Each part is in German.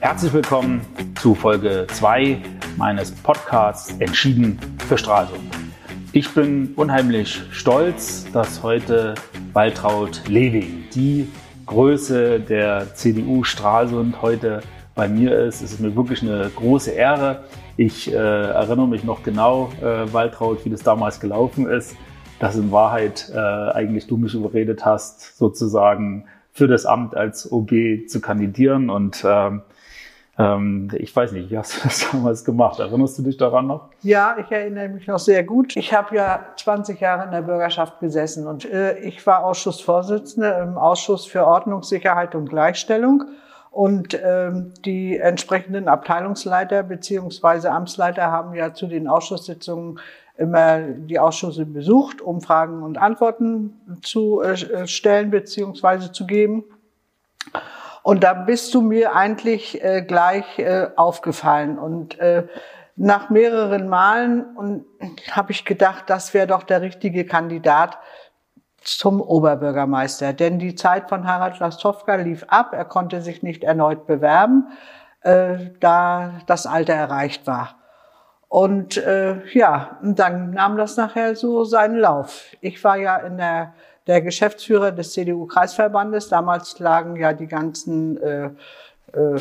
Herzlich willkommen zu Folge 2 meines Podcasts Entschieden für Stralsund. Ich bin unheimlich stolz, dass heute Waltraud Lewing, die Größe der CDU Stralsund, heute bei mir ist. Es ist mir wirklich eine große Ehre. Ich äh, erinnere mich noch genau, äh, Waltraud, wie das damals gelaufen ist, dass in Wahrheit äh, eigentlich du mich überredet hast, sozusagen für das Amt als OB zu kandidieren. Und ähm, ähm, ich weiß nicht, wie hast du das damals gemacht? Erinnerst du dich daran noch? Ja, ich erinnere mich noch sehr gut. Ich habe ja 20 Jahre in der Bürgerschaft gesessen und äh, ich war Ausschussvorsitzende im Ausschuss für Ordnung, Sicherheit und Gleichstellung. Und ähm, die entsprechenden Abteilungsleiter beziehungsweise Amtsleiter haben ja zu den Ausschusssitzungen immer die Ausschüsse besucht, um Fragen und Antworten zu äh, stellen beziehungsweise zu geben. Und da bist du mir eigentlich äh, gleich äh, aufgefallen. Und nach mehreren Malen habe ich gedacht, das wäre doch der richtige Kandidat zum Oberbürgermeister. Denn die Zeit von Harald Lastowka lief ab. Er konnte sich nicht erneut bewerben, da das Alter erreicht war. Und äh, ja, und dann nahm das nachher so seinen Lauf. Ich war ja in der, der Geschäftsführer des CDU-Kreisverbandes. Damals lagen ja die ganzen, äh, äh,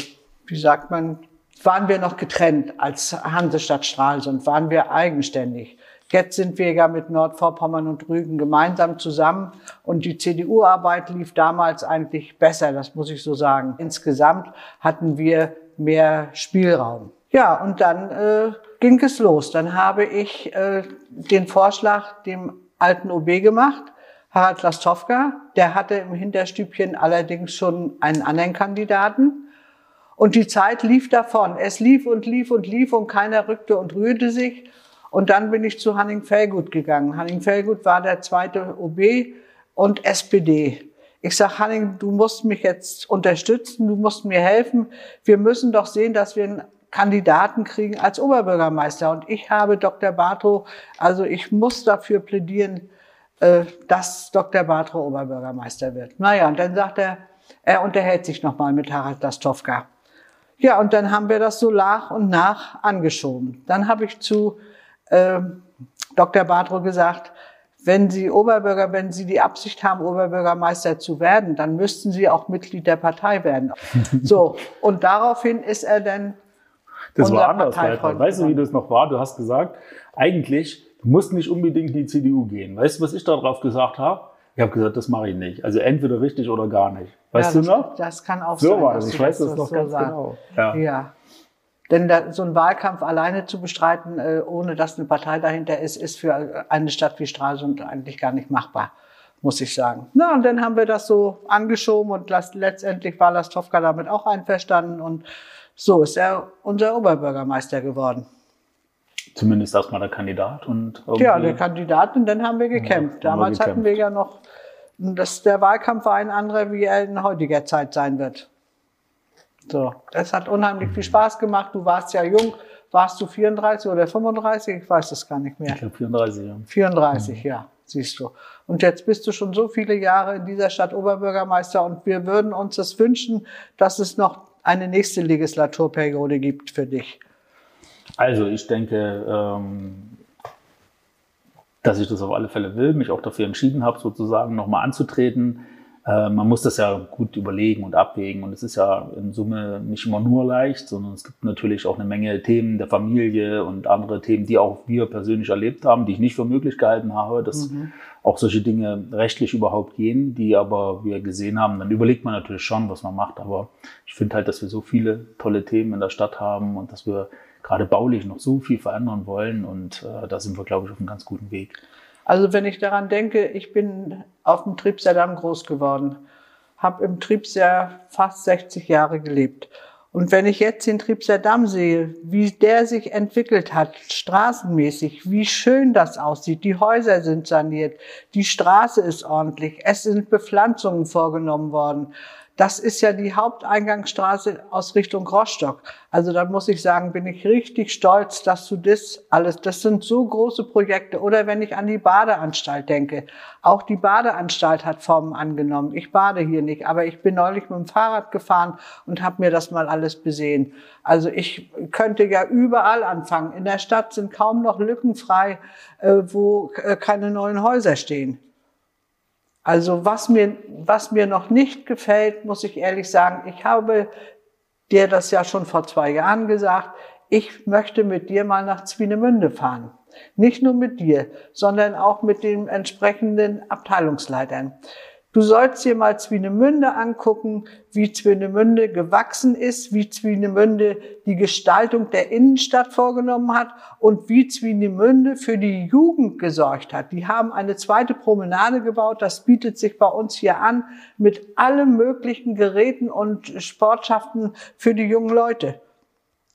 wie sagt man, waren wir noch getrennt als Hansestadt Stralsund, waren wir eigenständig. Jetzt sind wir ja mit Nordvorpommern und Rügen gemeinsam zusammen und die CDU-Arbeit lief damals eigentlich besser, das muss ich so sagen. Insgesamt hatten wir mehr Spielraum. Ja, und dann äh, ging es los. Dann habe ich äh, den Vorschlag dem alten OB gemacht, Harald Lastowka. Der hatte im Hinterstübchen allerdings schon einen anderen Kandidaten. Und die Zeit lief davon. Es lief und lief und lief und keiner rückte und rührte sich. Und dann bin ich zu Hanning Fellgut gegangen. Hanning Fellgut war der zweite OB und SPD. Ich sag Hanning, du musst mich jetzt unterstützen, du musst mir helfen. Wir müssen doch sehen, dass wir einen Kandidaten kriegen als Oberbürgermeister. Und ich habe Dr. Bartrow, also ich muss dafür plädieren, äh, dass Dr. Bartrow Oberbürgermeister wird. Naja, und dann sagt er, er unterhält sich nochmal mit Harald Lastowka. Ja, und dann haben wir das so nach und nach angeschoben. Dann habe ich zu äh, Dr. Bartrow gesagt, wenn Sie Oberbürger, wenn Sie die Absicht haben, Oberbürgermeister zu werden, dann müssten Sie auch Mitglied der Partei werden. so. Und daraufhin ist er dann. Das war anders, Walter. Weißt du, wie das noch war? Du hast gesagt, eigentlich, du musst nicht unbedingt in die CDU gehen. Weißt du, was ich darauf gesagt habe? Ich habe gesagt, das mache ich nicht. Also entweder richtig oder gar nicht. Weißt ja, du noch? Das kann auch so sein. So war das. Ich weiß das noch so ganz sagen. genau. Ja. ja. Denn da, so ein Wahlkampf alleine zu bestreiten, äh, ohne dass eine Partei dahinter ist, ist für eine Stadt wie Stralsund eigentlich gar nicht machbar, muss ich sagen. Na, und dann haben wir das so angeschoben und letztendlich war Lastowka damit auch einverstanden und so ist er unser Oberbürgermeister geworden. Zumindest erstmal der Kandidat und Ja, der Kandidat und dann haben wir gekämpft. Ja, Damals gekämpft. hatten wir ja noch, dass der Wahlkampf war ein anderer, wie er in heutiger Zeit sein wird. So, es hat unheimlich viel Spaß gemacht. Du warst ja jung. Warst du 34 oder 35? Ich weiß es gar nicht mehr. Ich glaube 34, ja. 34, mhm. ja, siehst du. Und jetzt bist du schon so viele Jahre in dieser Stadt Oberbürgermeister und wir würden uns das wünschen, dass es noch eine nächste Legislaturperiode gibt für dich. Also ich denke, ähm, dass ich das auf alle Fälle will, mich auch dafür entschieden habe, sozusagen nochmal anzutreten. Äh, man muss das ja gut überlegen und abwägen. Und es ist ja in Summe nicht immer nur leicht, sondern es gibt natürlich auch eine Menge Themen der Familie und andere Themen, die auch wir persönlich erlebt haben, die ich nicht für möglich gehalten habe, dass mhm. auch solche Dinge rechtlich überhaupt gehen, die aber wir gesehen haben. Dann überlegt man natürlich schon, was man macht. Aber ich finde halt, dass wir so viele tolle Themen in der Stadt haben und dass wir gerade baulich noch so viel verändern wollen. Und äh, da sind wir, glaube ich, auf einem ganz guten Weg. Also wenn ich daran denke, ich bin auf dem Tripserdamm groß geworden, habe im Tripser fast 60 Jahre gelebt. Und wenn ich jetzt den Tripserdamm sehe, wie der sich entwickelt hat, straßenmäßig, wie schön das aussieht, die Häuser sind saniert, die Straße ist ordentlich, es sind Bepflanzungen vorgenommen worden, das ist ja die Haupteingangsstraße aus Richtung Rostock. Also da muss ich sagen, bin ich richtig stolz, dass du das alles, das sind so große Projekte. Oder wenn ich an die Badeanstalt denke. Auch die Badeanstalt hat Formen angenommen. Ich bade hier nicht, aber ich bin neulich mit dem Fahrrad gefahren und habe mir das mal alles besehen. Also ich könnte ja überall anfangen. In der Stadt sind kaum noch Lücken frei, äh, wo äh, keine neuen Häuser stehen. Also was mir, was mir noch nicht gefällt, muss ich ehrlich sagen, ich habe dir das ja schon vor zwei Jahren gesagt, ich möchte mit dir mal nach Zwinemünde fahren. Nicht nur mit dir, sondern auch mit den entsprechenden Abteilungsleitern. Du sollst dir mal Zwinemünde angucken, wie Zwinemünde gewachsen ist, wie Zwinemünde die Gestaltung der Innenstadt vorgenommen hat und wie Zwinemünde für die Jugend gesorgt hat. Die haben eine zweite Promenade gebaut, das bietet sich bei uns hier an, mit allen möglichen Geräten und Sportschaften für die jungen Leute.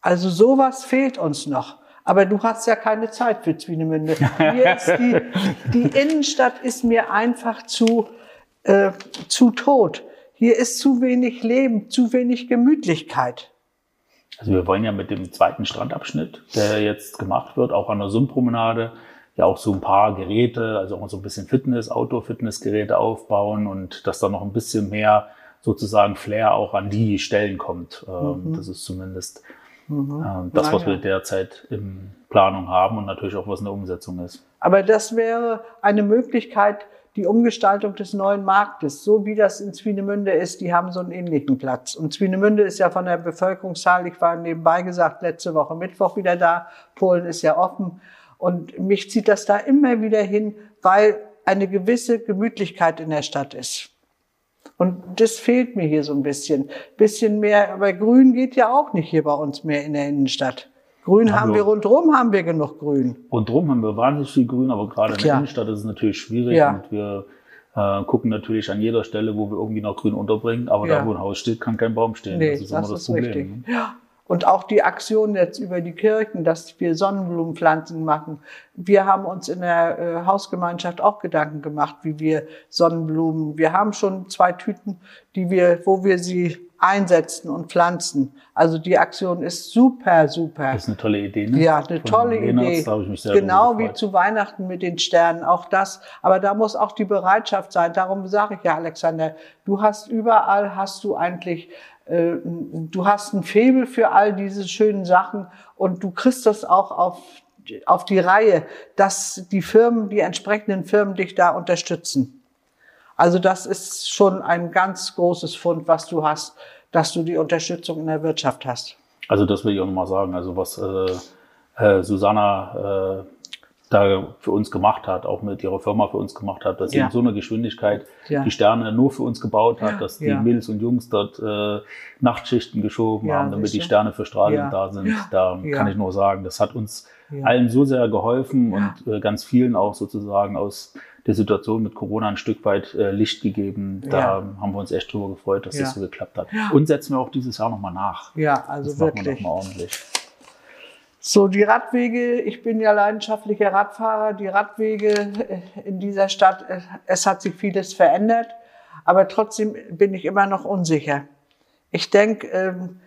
Also sowas fehlt uns noch. Aber du hast ja keine Zeit für Zwinemünde. Die, die Innenstadt ist mir einfach zu, äh, zu tot. Hier ist zu wenig Leben, zu wenig Gemütlichkeit. Also wir wollen ja mit dem zweiten Strandabschnitt, der jetzt gemacht wird, auch an der Sundpromenade, ja auch so ein paar Geräte, also auch so ein bisschen Fitness, Outdoor-Fitnessgeräte aufbauen und dass da noch ein bisschen mehr sozusagen Flair auch an die Stellen kommt. Ähm, mhm. Das ist zumindest mhm. Ähm, das, was wir derzeit in Planung haben und natürlich auch was in der Umsetzung ist. Aber das wäre eine Möglichkeit, die Umgestaltung des neuen Marktes, so wie das in Zwinemünde ist, die haben so einen ähnlichen Platz. Und Zwinemünde ist ja von der Bevölkerungszahl, ich war nebenbei gesagt, letzte Woche Mittwoch wieder da, Polen ist ja offen. Und mich zieht das da immer wieder hin, weil eine gewisse Gemütlichkeit in der Stadt ist. Und das fehlt mir hier so ein bisschen. Bisschen mehr, aber Grün geht ja auch nicht hier bei uns mehr in der Innenstadt. Grün haben, haben wir rundherum, haben wir genug Grün. Rundherum haben wir wahnsinnig viel Grün, aber gerade in der Innenstadt ist es natürlich schwierig ja. und wir äh, gucken natürlich an jeder Stelle, wo wir irgendwie noch Grün unterbringen, aber ja. da, wo ein Haus steht, kann kein Baum stehen. Nee, das ist das immer das ist Problem. Richtig. Ne? Ja. Und auch die Aktion jetzt über die Kirchen, dass wir Sonnenblumenpflanzen machen. Wir haben uns in der äh, Hausgemeinschaft auch Gedanken gemacht, wie wir Sonnenblumen, wir haben schon zwei Tüten, die wir, wo wir sie einsetzen und pflanzen. Also die Aktion ist super, super. Das ist eine tolle Idee, ne? Ja, eine Von tolle Idee. genau wie zu Weihnachten mit den Sternen, auch das. Aber da muss auch die Bereitschaft sein. Darum sage ich ja, Alexander, du hast überall, hast du eigentlich, äh, du hast ein Febel für all diese schönen Sachen und du kriegst das auch auf auf die Reihe, dass die Firmen, die entsprechenden Firmen dich da unterstützen. Also das ist schon ein ganz großes Fund, was du hast, dass du die Unterstützung in der Wirtschaft hast. Also das will ich auch nochmal sagen. Also was äh, äh, Susanna äh, da für uns gemacht hat, auch mit ihrer Firma für uns gemacht hat, dass sie in so einer Geschwindigkeit ja. die Sterne nur für uns gebaut hat, dass die ja. Mädels und Jungs dort äh, Nachtschichten geschoben haben, damit die Sterne für Strahlen da sind. Da kann ich nur sagen, das hat uns allen so sehr geholfen und äh, ganz vielen auch sozusagen aus der Situation mit Corona ein Stück weit äh, Licht gegeben. Da ja. haben wir uns echt drüber gefreut, dass ja. das so geklappt hat. Und setzen wir auch dieses Jahr nochmal nach. Ja, also das wirklich. Machen wir noch mal ordentlich. So, die Radwege, ich bin ja leidenschaftlicher Radfahrer, die Radwege äh, in dieser Stadt, äh, es hat sich vieles verändert, aber trotzdem bin ich immer noch unsicher. Ich denke, ähm,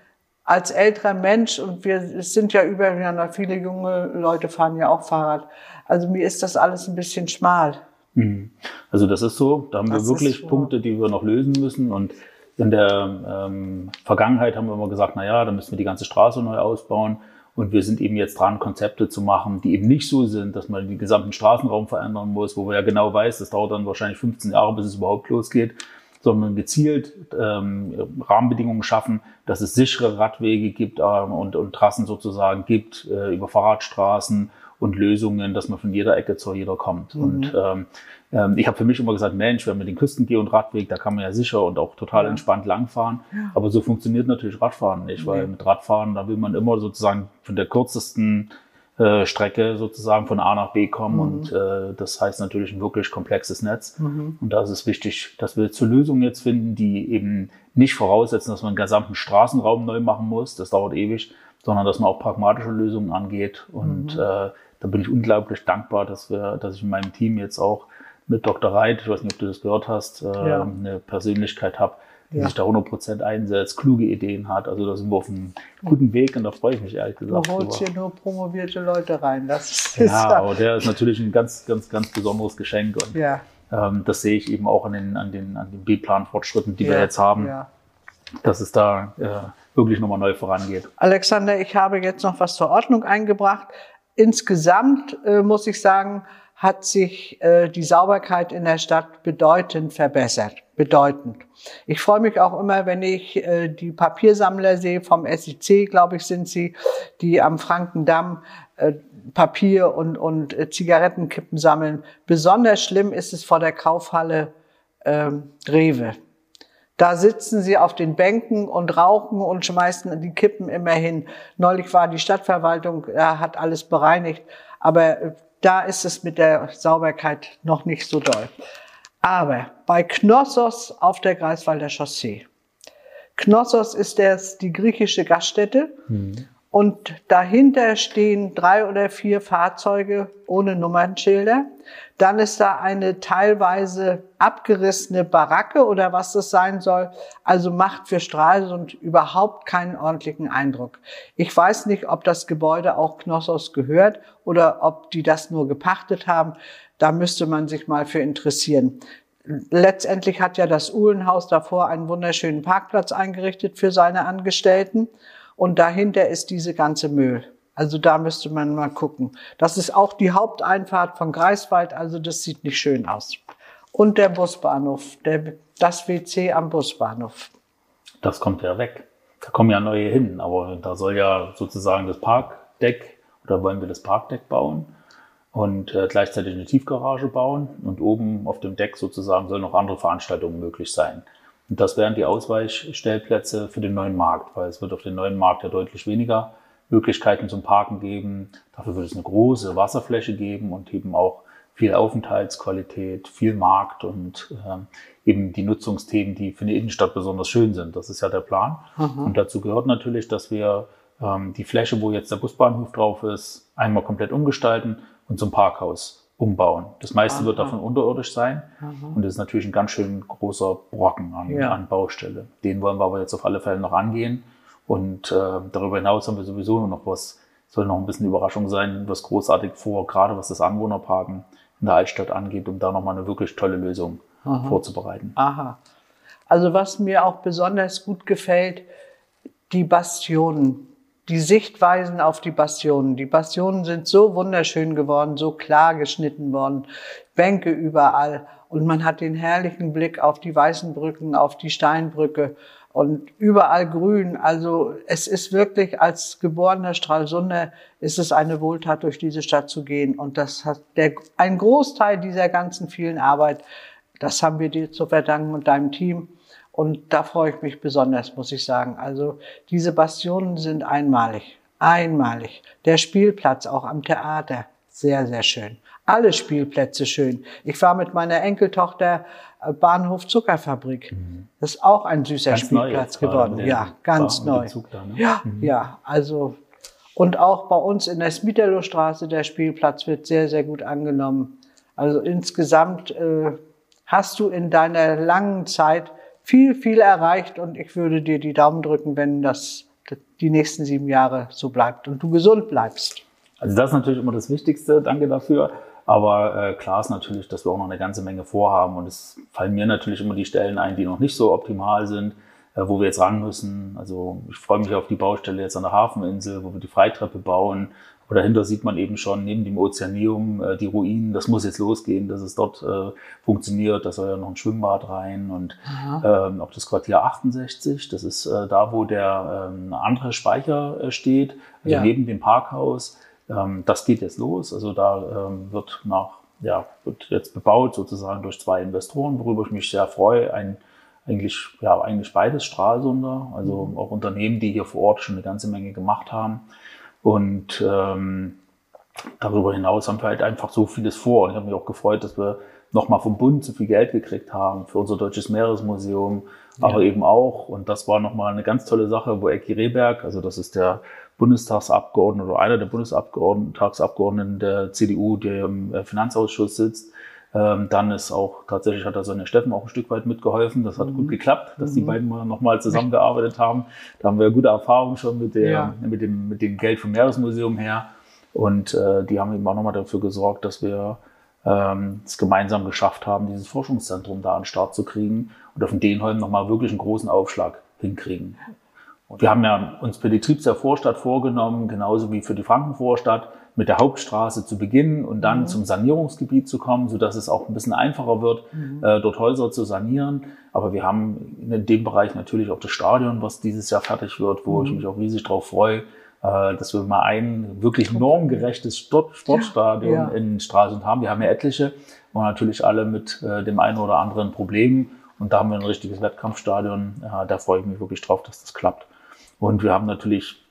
als älterer Mensch, und wir sind ja über, viele junge Leute fahren ja auch Fahrrad, also mir ist das alles ein bisschen schmal. Mhm. Also das ist so, da haben das wir wirklich Punkte, die wir noch lösen müssen. Und in der ähm, Vergangenheit haben wir immer gesagt, na ja, da müssen wir die ganze Straße neu ausbauen. Und wir sind eben jetzt dran, Konzepte zu machen, die eben nicht so sind, dass man den gesamten Straßenraum verändern muss, wo man ja genau weiß, das dauert dann wahrscheinlich 15 Jahre, bis es überhaupt losgeht, sondern gezielt ähm, Rahmenbedingungen schaffen, dass es sichere Radwege gibt ähm, und, und Trassen sozusagen gibt äh, über Fahrradstraßen und Lösungen, dass man von jeder Ecke zu jeder kommt. Mhm. Und ähm, ähm, ich habe für mich immer gesagt, Mensch, wenn man den Küstengeh- und Radweg, da kann man ja sicher und auch total entspannt langfahren. Ja. Aber so funktioniert natürlich Radfahren nicht, weil mit Radfahren, da will man immer sozusagen von der kürzesten äh, Strecke sozusagen von A nach B kommen. Mhm. Und äh, das heißt natürlich ein wirklich komplexes Netz. Mhm. Und da ist es wichtig, dass wir zur Lösung jetzt finden, die eben nicht voraussetzen, dass man den gesamten Straßenraum neu machen muss. Das dauert ewig, sondern dass man auch pragmatische Lösungen angeht und mhm. äh, da bin ich unglaublich dankbar, dass wir, dass ich in meinem Team jetzt auch mit Dr. Reit, ich weiß nicht, ob du das gehört hast, äh, ja. eine Persönlichkeit habe, die Ja. sich da 100% einsetzt, kluge Ideen hat. Also da sind wir auf einem guten Weg und da freue ich mich ehrlich gesagt holst drüber. hier nur promovierte Leute rein. Das ist Ja, aber der ist natürlich ein ganz, ganz, ganz besonderes Geschenk und ja, ähm, das sehe ich eben auch an den, an den, an den B-Plan-Fortschritten, die ja, wir jetzt haben, Ja. dass es da äh, wirklich nochmal neu vorangeht. Alexander, ich habe jetzt noch was zur Ordnung eingebracht. Insgesamt äh, muss ich sagen, hat sich äh, die Sauberkeit in der Stadt bedeutend verbessert. Bedeutend. Ich freue mich auch immer, wenn ich äh, die Papiersammler sehe, vom SIC, glaube ich, sind sie, die am Frankendamm äh, Papier und, und äh, Zigarettenkippen sammeln. Besonders schlimm ist es vor der Kaufhalle ähm, Rewe. Da sitzen sie auf den Bänken und rauchen und schmeißen die Kippen immer hin. Neulich war die Stadtverwaltung, ja, hat alles bereinigt, aber äh, da ist es mit der Sauberkeit noch nicht so doll. Aber bei Knossos auf der Greifswalder Chaussee. Knossos ist das, die griechische Gaststätte und dahinter stehen drei oder vier Fahrzeuge ohne Nummernschilder. Dann ist da eine teilweise abgerissene Baracke oder was das sein soll. Also macht für Stralsund überhaupt keinen ordentlichen Eindruck. Ich weiß nicht, ob das Gebäude auch Knossos gehört oder ob die das nur gepachtet haben. Da müsste man sich mal für interessieren. Letztendlich hat ja das Uhlenhaus davor einen wunderschönen Parkplatz eingerichtet für seine Angestellten. Und dahinter ist diese ganze Müll. Also da müsste man mal gucken. Das ist auch die Haupteinfahrt von Greifswald, also das sieht nicht schön aus. Und der Busbahnhof, der, das WC am Busbahnhof. Das kommt ja weg. Da kommen ja neue hin, aber da soll ja sozusagen das Parkdeck oder wollen wir das Parkdeck bauen und äh, gleichzeitig eine Tiefgarage bauen und oben auf dem Deck sozusagen sollen noch andere Veranstaltungen möglich sein. Und das wären die Ausweichstellplätze für den neuen Markt, weil es wird auf dem neuen Markt ja deutlich weniger Möglichkeiten zum Parken geben. Dafür wird es eine große Wasserfläche geben und eben auch viel Aufenthaltsqualität, viel Markt und ähm, eben die Nutzungsthemen, die für eine Innenstadt besonders schön sind. Das ist ja der Plan. Und dazu gehört natürlich, dass wir ähm, die Fläche, wo jetzt der Busbahnhof drauf ist, einmal komplett umgestalten und zum Parkhaus umbauen. Das meiste wird Aha. davon unterirdisch sein und das ist natürlich ein ganz schön großer Brocken an, Ja. an Baustelle. Den wollen wir aber jetzt auf alle Fälle noch angehen und äh, darüber hinaus haben wir sowieso nur noch was, soll noch ein bisschen Überraschung sein, was großartig vor, gerade was das Anwohnerparken in der Altstadt angeht, um da nochmal eine wirklich tolle Lösung vorzubereiten. Aha. Also was mir auch besonders gut gefällt, die Bastionen, die Sichtweisen auf die Bastionen. Die Bastionen sind so wunderschön geworden, so klar geschnitten worden, Bänke überall und man hat den herrlichen Blick auf die weißen Brücken, auf die Steinbrücke und überall grün. Also es ist wirklich als geborener Stralsunder ist es eine Wohltat, durch diese Stadt zu gehen und das hat der, ein Großteil dieser ganzen vielen Arbeit, das haben wir dir zu verdanken und deinem Team. Und da freue ich mich besonders, muss ich sagen. Also diese Bastionen sind einmalig, einmalig. Der Spielplatz auch am Theater, sehr, sehr schön. Alle Spielplätze schön. Ich war mit meiner Enkeltochter äh, Bahnhof Zuckerfabrik. Das ist auch ein süßer Mhm. Ganz Spielplatz geworden. Ja, ganz neu. Da, ne? Ja, ja, also und auch bei uns in der Smiterlowstraße, der Spielplatz wird sehr, sehr gut angenommen. Also insgesamt äh, hast du in deiner langen Zeit viel, viel erreicht und ich würde dir die Daumen drücken, wenn das die nächsten sieben Jahre so bleibt und du gesund bleibst. Also das ist natürlich immer das Wichtigste, danke dafür. Aber äh, klar ist natürlich, dass wir auch noch eine ganze Menge vorhaben und es fallen mir natürlich immer die Stellen ein, die noch nicht so optimal sind, äh, wo wir jetzt ran müssen. Also ich freue mich auf die Baustelle jetzt an der Hafeninsel, wo wir die Freitreppe bauen. Aber dahinter sieht man eben schon neben dem Ozeaneum äh, die Ruinen. Das muss jetzt losgehen, dass es dort äh, funktioniert. Da soll ja noch ein Schwimmbad rein und ähm, auch das Quartier 68. Das ist äh, da, wo der ähm, andere Speicher äh, steht, also Ja. neben dem Parkhaus. Ähm, das geht jetzt los. Also da ähm, wird nach, ja, wird jetzt bebaut sozusagen durch zwei Investoren, worüber ich mich sehr freue. Ein, eigentlich, ja, eigentlich beides Stralsunder, also auch Unternehmen, die hier vor Ort schon eine ganze Menge gemacht haben. Und ähm, darüber hinaus haben wir halt einfach so vieles vor. Und ich habe mich auch gefreut, dass wir nochmal vom Bund so viel Geld gekriegt haben für unser Deutsches Meeresmuseum, aber eben auch, und das war nochmal eine ganz tolle Sache, wo Ecki Rehberg, also das ist der Bundestagsabgeordnete oder einer der Bundestagsabgeordneten der CDU, der im äh, Finanzausschuss sitzt, Ähm, dann ist auch, tatsächlich hat da Sonja Steffen auch ein Stück weit mitgeholfen. Das hat mhm. gut geklappt, dass mhm. die beiden mal nochmal zusammengearbeitet haben. Da haben wir gute Erfahrungen schon mit, der, ja. mit, dem, mit dem Geld vom Meeresmuseum her. Und äh, die haben eben auch nochmal dafür gesorgt, dass wir ähm, es gemeinsam geschafft haben, dieses Forschungszentrum da an den Start zu kriegen und auf den Denholm nochmal wirklich einen großen Aufschlag hinkriegen. Und wir haben ja uns für die Triebser Vorstadt vorgenommen, genauso wie für die Frankenvorstadt, mit der Hauptstraße zu beginnen und dann mhm. zum Sanierungsgebiet zu kommen, so dass es auch ein bisschen einfacher wird, mhm. äh, dort Häuser zu sanieren. Aber wir haben in dem Bereich natürlich auch das Stadion, was dieses Jahr fertig wird, wo mhm. ich mich auch riesig drauf freue, äh, dass wir mal ein wirklich normgerechtes Sport Sportstadion ja. in Stralsund haben. Wir haben ja etliche und natürlich alle mit äh, dem einen oder anderen Problem. Und da haben wir ein richtiges Wettkampfstadion. Da freue ich mich wirklich drauf, dass das klappt. Und wir haben natürlich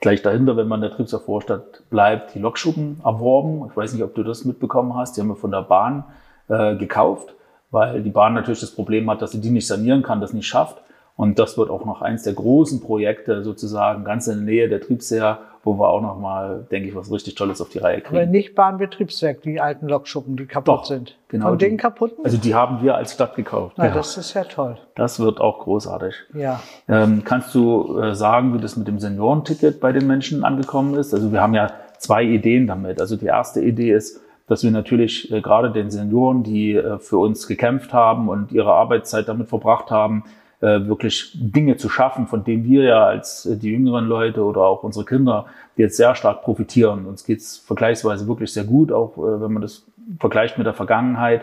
gleich dahinter, wenn man in der Triebser Vorstadt bleibt, die Lokschuppen erworben. Ich weiß nicht, ob du das mitbekommen hast. Die haben wir von der Bahn äh, gekauft, weil die Bahn natürlich das Problem hat, dass sie die nicht sanieren kann, das nicht schafft. Und das wird auch noch eins der großen Projekte sozusagen ganz in der Nähe der Triebseher, wo wir auch noch mal, denke ich, was richtig Tolles auf die Reihe kriegen. Aber nicht Bahnbetriebswerk, die alten Lokschuppen, die kaputt Doch, sind. Genau. Von denen kaputten? Also die haben wir als Stadt gekauft. Na, ja. Das ist ja toll. Das wird auch großartig. Ja. Ähm, kannst du äh, sagen, wie das mit dem Seniorenticket bei den Menschen angekommen ist? Also wir haben ja zwei Ideen damit. Also die erste Idee ist, dass wir natürlich äh, gerade den Senioren, die äh, für uns gekämpft haben und ihre Arbeitszeit damit verbracht haben, äh, wirklich Dinge zu schaffen, von denen wir ja als äh, die jüngeren Leute oder auch unsere Kinder jetzt sehr stark profitieren. Uns geht's vergleichsweise wirklich sehr gut, auch äh, wenn man das vergleicht mit der Vergangenheit.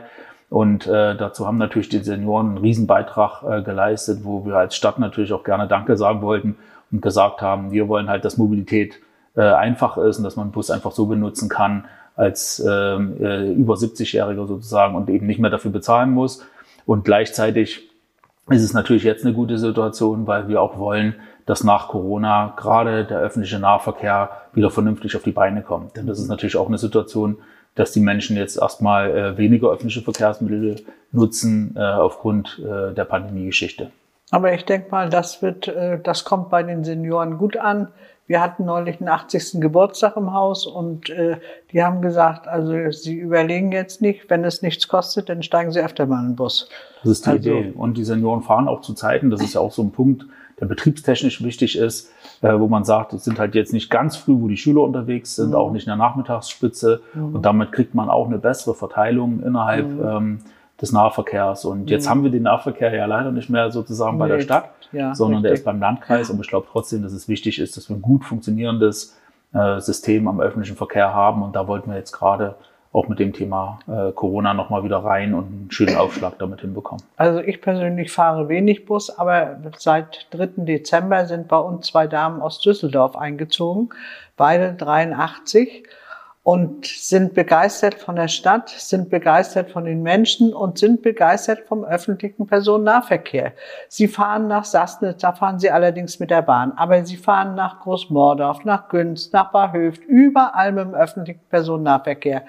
Und äh, dazu haben natürlich die Senioren einen Riesenbeitrag äh, geleistet, wo wir als Stadt natürlich auch gerne Danke sagen wollten und gesagt haben, wir wollen halt, dass Mobilität äh, einfach ist und dass man Bus einfach so benutzen kann als ähm, äh, über 70-Jähriger sozusagen und eben nicht mehr dafür bezahlen muss. Und gleichzeitig ist es natürlich jetzt eine gute Situation, weil wir auch wollen, dass nach Corona gerade der öffentliche Nahverkehr wieder vernünftig auf die Beine kommt. Denn das ist natürlich auch eine Situation, dass die Menschen jetzt erstmal äh, weniger öffentliche Verkehrsmittel nutzen äh, aufgrund äh, der Pandemiegeschichte. Aber ich denke mal, das wird, äh, das kommt bei den Senioren gut an. Wir hatten neulich einen 80. Geburtstag im Haus und äh, die haben gesagt, also sie überlegen jetzt nicht, wenn es nichts kostet, dann steigen sie öfter mal in den Bus. Das ist die also, Idee. Und die Senioren fahren auch zu Zeiten, das ist ja auch so ein Punkt, der betriebstechnisch wichtig ist, äh, wo man sagt, es sind halt jetzt nicht ganz früh, wo die Schüler unterwegs sind, mhm. auch nicht in der Nachmittagsspitze. Mhm. Und damit kriegt man auch eine bessere Verteilung innerhalb mhm. ähm, des Nahverkehrs. Und jetzt mhm. haben wir den Nahverkehr ja leider nicht mehr sozusagen nee. bei der Stadt, ja, sondern richtig. der ist beim Landkreis. Und ich glaube trotzdem, dass es wichtig ist, dass wir ein gut funktionierendes äh, System am öffentlichen Verkehr haben. Und da wollten wir jetzt gerade auch mit dem Thema äh, Corona nochmal wieder rein und einen schönen Aufschlag damit hinbekommen. Also ich persönlich fahre wenig Bus, aber seit 3. Dezember sind bei uns zwei Damen aus Düsseldorf eingezogen, beide 83 und sind begeistert von der Stadt, sind begeistert von den Menschen und sind begeistert vom öffentlichen Personennahverkehr. Sie fahren nach Sassnitz, da fahren sie allerdings mit der Bahn, aber sie fahren nach Großmordorf, nach Günz, nach Barhöft, überall mit dem öffentlichen Personennahverkehr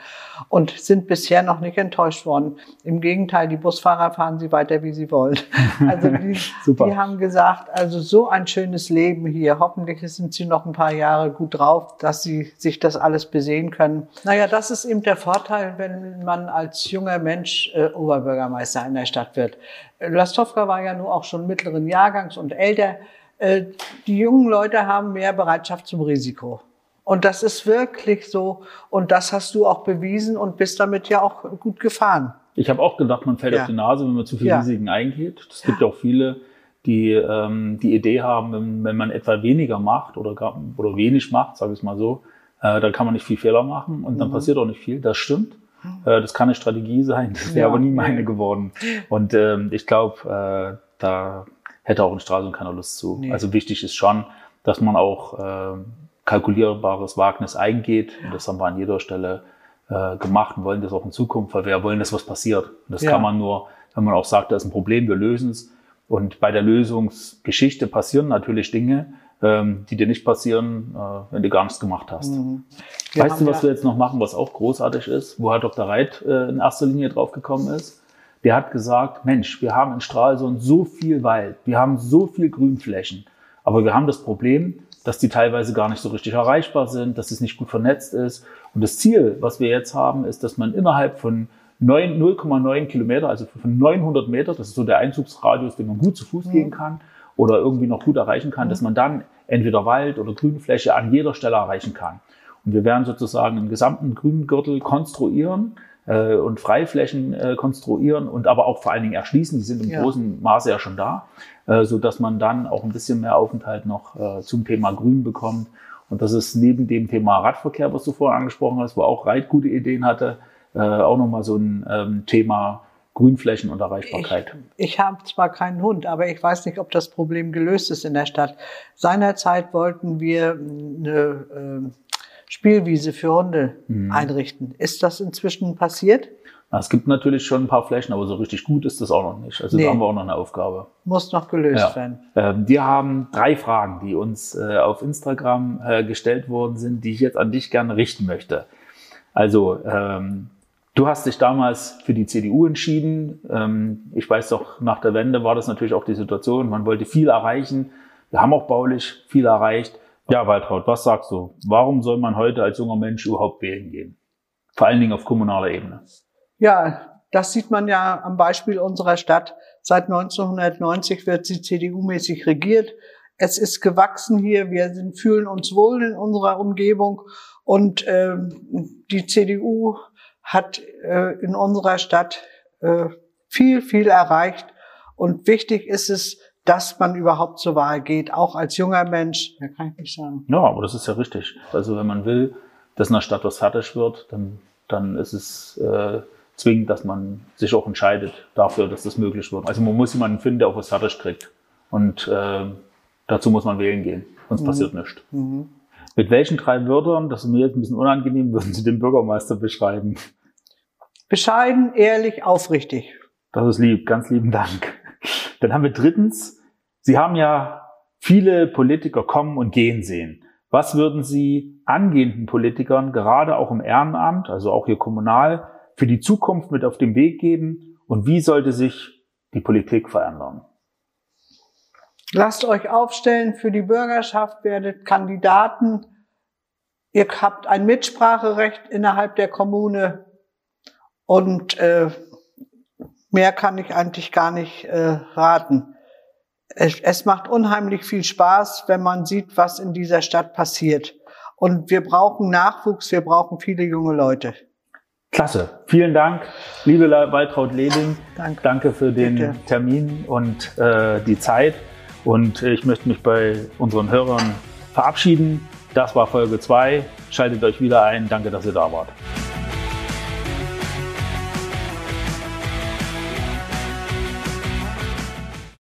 und sind bisher noch nicht enttäuscht worden. Im Gegenteil, die Busfahrer fahren sie weiter, wie sie wollen. Also die, die haben gesagt, also so ein schönes Leben hier. Hoffentlich sind sie noch ein paar Jahre gut drauf, dass sie sich das alles besehen können können. Naja, das ist eben der Vorteil, wenn man als junger Mensch äh, Oberbürgermeister in der Stadt wird. Lastowka war ja nur auch schon mittleren Jahrgangs und älter. Äh, die jungen Leute haben mehr Bereitschaft zum Risiko. Und das ist wirklich so. Und das hast du auch bewiesen und bist damit ja auch gut gefahren. Ich habe auch gedacht, man fällt ja. auf die Nase, wenn man zu viele ja. Risiken eingeht. Es gibt ja auch viele, die ähm, die Idee haben, wenn, wenn man etwa weniger macht oder, gar, oder wenig macht, sage ich es mal so, äh, dann kann man nicht viel Fehler machen und dann mhm. passiert auch nicht viel. Das stimmt. Mhm. Äh, das kann eine Strategie sein. Das wäre ja. aber nie meine geworden. Und ähm, ich glaube, äh, da hätte auch in Stralsund keiner Lust zu. Nee. Also wichtig ist schon, dass man auch äh, kalkulierbares Wagnis eingeht. Und das haben wir an jeder Stelle äh, gemacht und wollen das auch in Zukunft, weil wir wollen, dass was passiert. Und das ja. kann man nur, wenn man auch sagt, da ist ein Problem, wir lösen es. Und bei der Lösungsgeschichte passieren natürlich Dinge, ähm, die dir nicht passieren, äh, wenn du gar nichts gemacht hast. Mhm. Weißt du, was wir jetzt noch machen, was auch großartig ist, wo Herr Dr. Reit äh, in erster Linie drauf gekommen ist? Der hat gesagt, Mensch, wir haben in Stralsund so viel Wald, wir haben so viel Grünflächen, aber wir haben das Problem, dass die teilweise gar nicht so richtig erreichbar sind, dass es nicht gut vernetzt ist. Und das Ziel, was wir jetzt haben, ist, dass man innerhalb von 0,9 Kilometer, also von 900 Meter, das ist so der Einzugsradius, den man gut zu Fuß mhm. gehen kann oder irgendwie noch gut erreichen kann, dass man dann entweder Wald oder Grünfläche an jeder Stelle erreichen kann. Und wir werden sozusagen einen gesamten Grüngürtel konstruieren äh, und Freiflächen äh, konstruieren und aber auch vor allen Dingen erschließen. Die sind im ja. großen Maße ja schon da, äh, so dass man dann auch ein bisschen mehr Aufenthalt noch äh, zum Thema Grün bekommt. Und das ist neben dem Thema Radverkehr, was du vorher angesprochen hast, wo auch Reit gute Ideen hatte, äh, auch nochmal so ein ähm, Thema Grünflächen und Erreichbarkeit. Ich, ich habe zwar keinen Hund, aber ich weiß nicht, ob das Problem gelöst ist in der Stadt. Seinerzeit wollten wir eine äh, Spielwiese für Hunde mhm. einrichten. Ist das inzwischen passiert? Es gibt natürlich schon ein paar Flächen, aber so richtig gut ist das auch noch nicht. Also nee. da haben wir auch noch eine Aufgabe. Muss noch gelöst ja. werden. Ähm, wir haben drei Fragen, die uns äh, auf Instagram äh, gestellt worden sind, die ich jetzt an dich gerne richten möchte. Also, ähm, du hast dich damals für die CDU entschieden. Ähm, ich weiß doch, nach der Wende war das natürlich auch die Situation. Man wollte viel erreichen. Wir haben auch baulich viel erreicht. Ja, Waltraud, was sagst du? Warum soll man heute als junger Mensch überhaupt wählen gehen? Vor allen Dingen auf kommunaler Ebene. Ja, das sieht man ja am Beispiel unserer Stadt. Seit 1990 wird sie CDU-mäßig regiert. Es ist gewachsen hier. Wir fühlen uns wohl in unserer Umgebung. Und äh, die CDU hat äh, in unserer Stadt äh, viel, viel erreicht. Und wichtig ist es, dass man überhaupt zur Wahl geht, auch als junger Mensch. Ja, kann ich nicht sagen. Ja, aber das ist ja richtig. Also wenn man will, dass in der Stadt was fertig wird, dann, dann ist es äh, zwingend, dass man sich auch entscheidet dafür, dass das möglich wird. Also man muss jemanden finden, der auch was fertig kriegt. Und äh, dazu muss man wählen gehen, sonst mhm. passiert nichts. Mhm. Mit welchen drei Wörtern, das ist mir jetzt ein bisschen unangenehm, würden Sie den Bürgermeister beschreiben? Bescheiden, ehrlich, aufrichtig. Das ist lieb, ganz lieben Dank. Dann haben wir drittens Sie haben ja viele Politiker kommen und gehen sehen. Was würden Sie angehenden Politikern, gerade auch im Ehrenamt, also auch hier kommunal, für die Zukunft mit auf den Weg geben? Und wie sollte sich die Politik verändern? Lasst euch aufstellen für die Bürgerschaft, werdet Kandidaten. Ihr habt ein Mitspracherecht innerhalb der Kommune und äh, mehr kann ich eigentlich gar nicht äh, raten es, es macht unheimlich viel Spaß, wenn man sieht, was in dieser Stadt passiert. Und wir brauchen Nachwuchs, wir brauchen viele junge Leute. Klasse. Vielen Dank, liebe Waltraud Leding. Danke. Danke für den Bitte. Termin und äh, die Zeit. Und ich möchte mich bei unseren Hörern verabschieden. Das war Folge 2. Schaltet euch wieder ein. Danke, dass ihr da wart.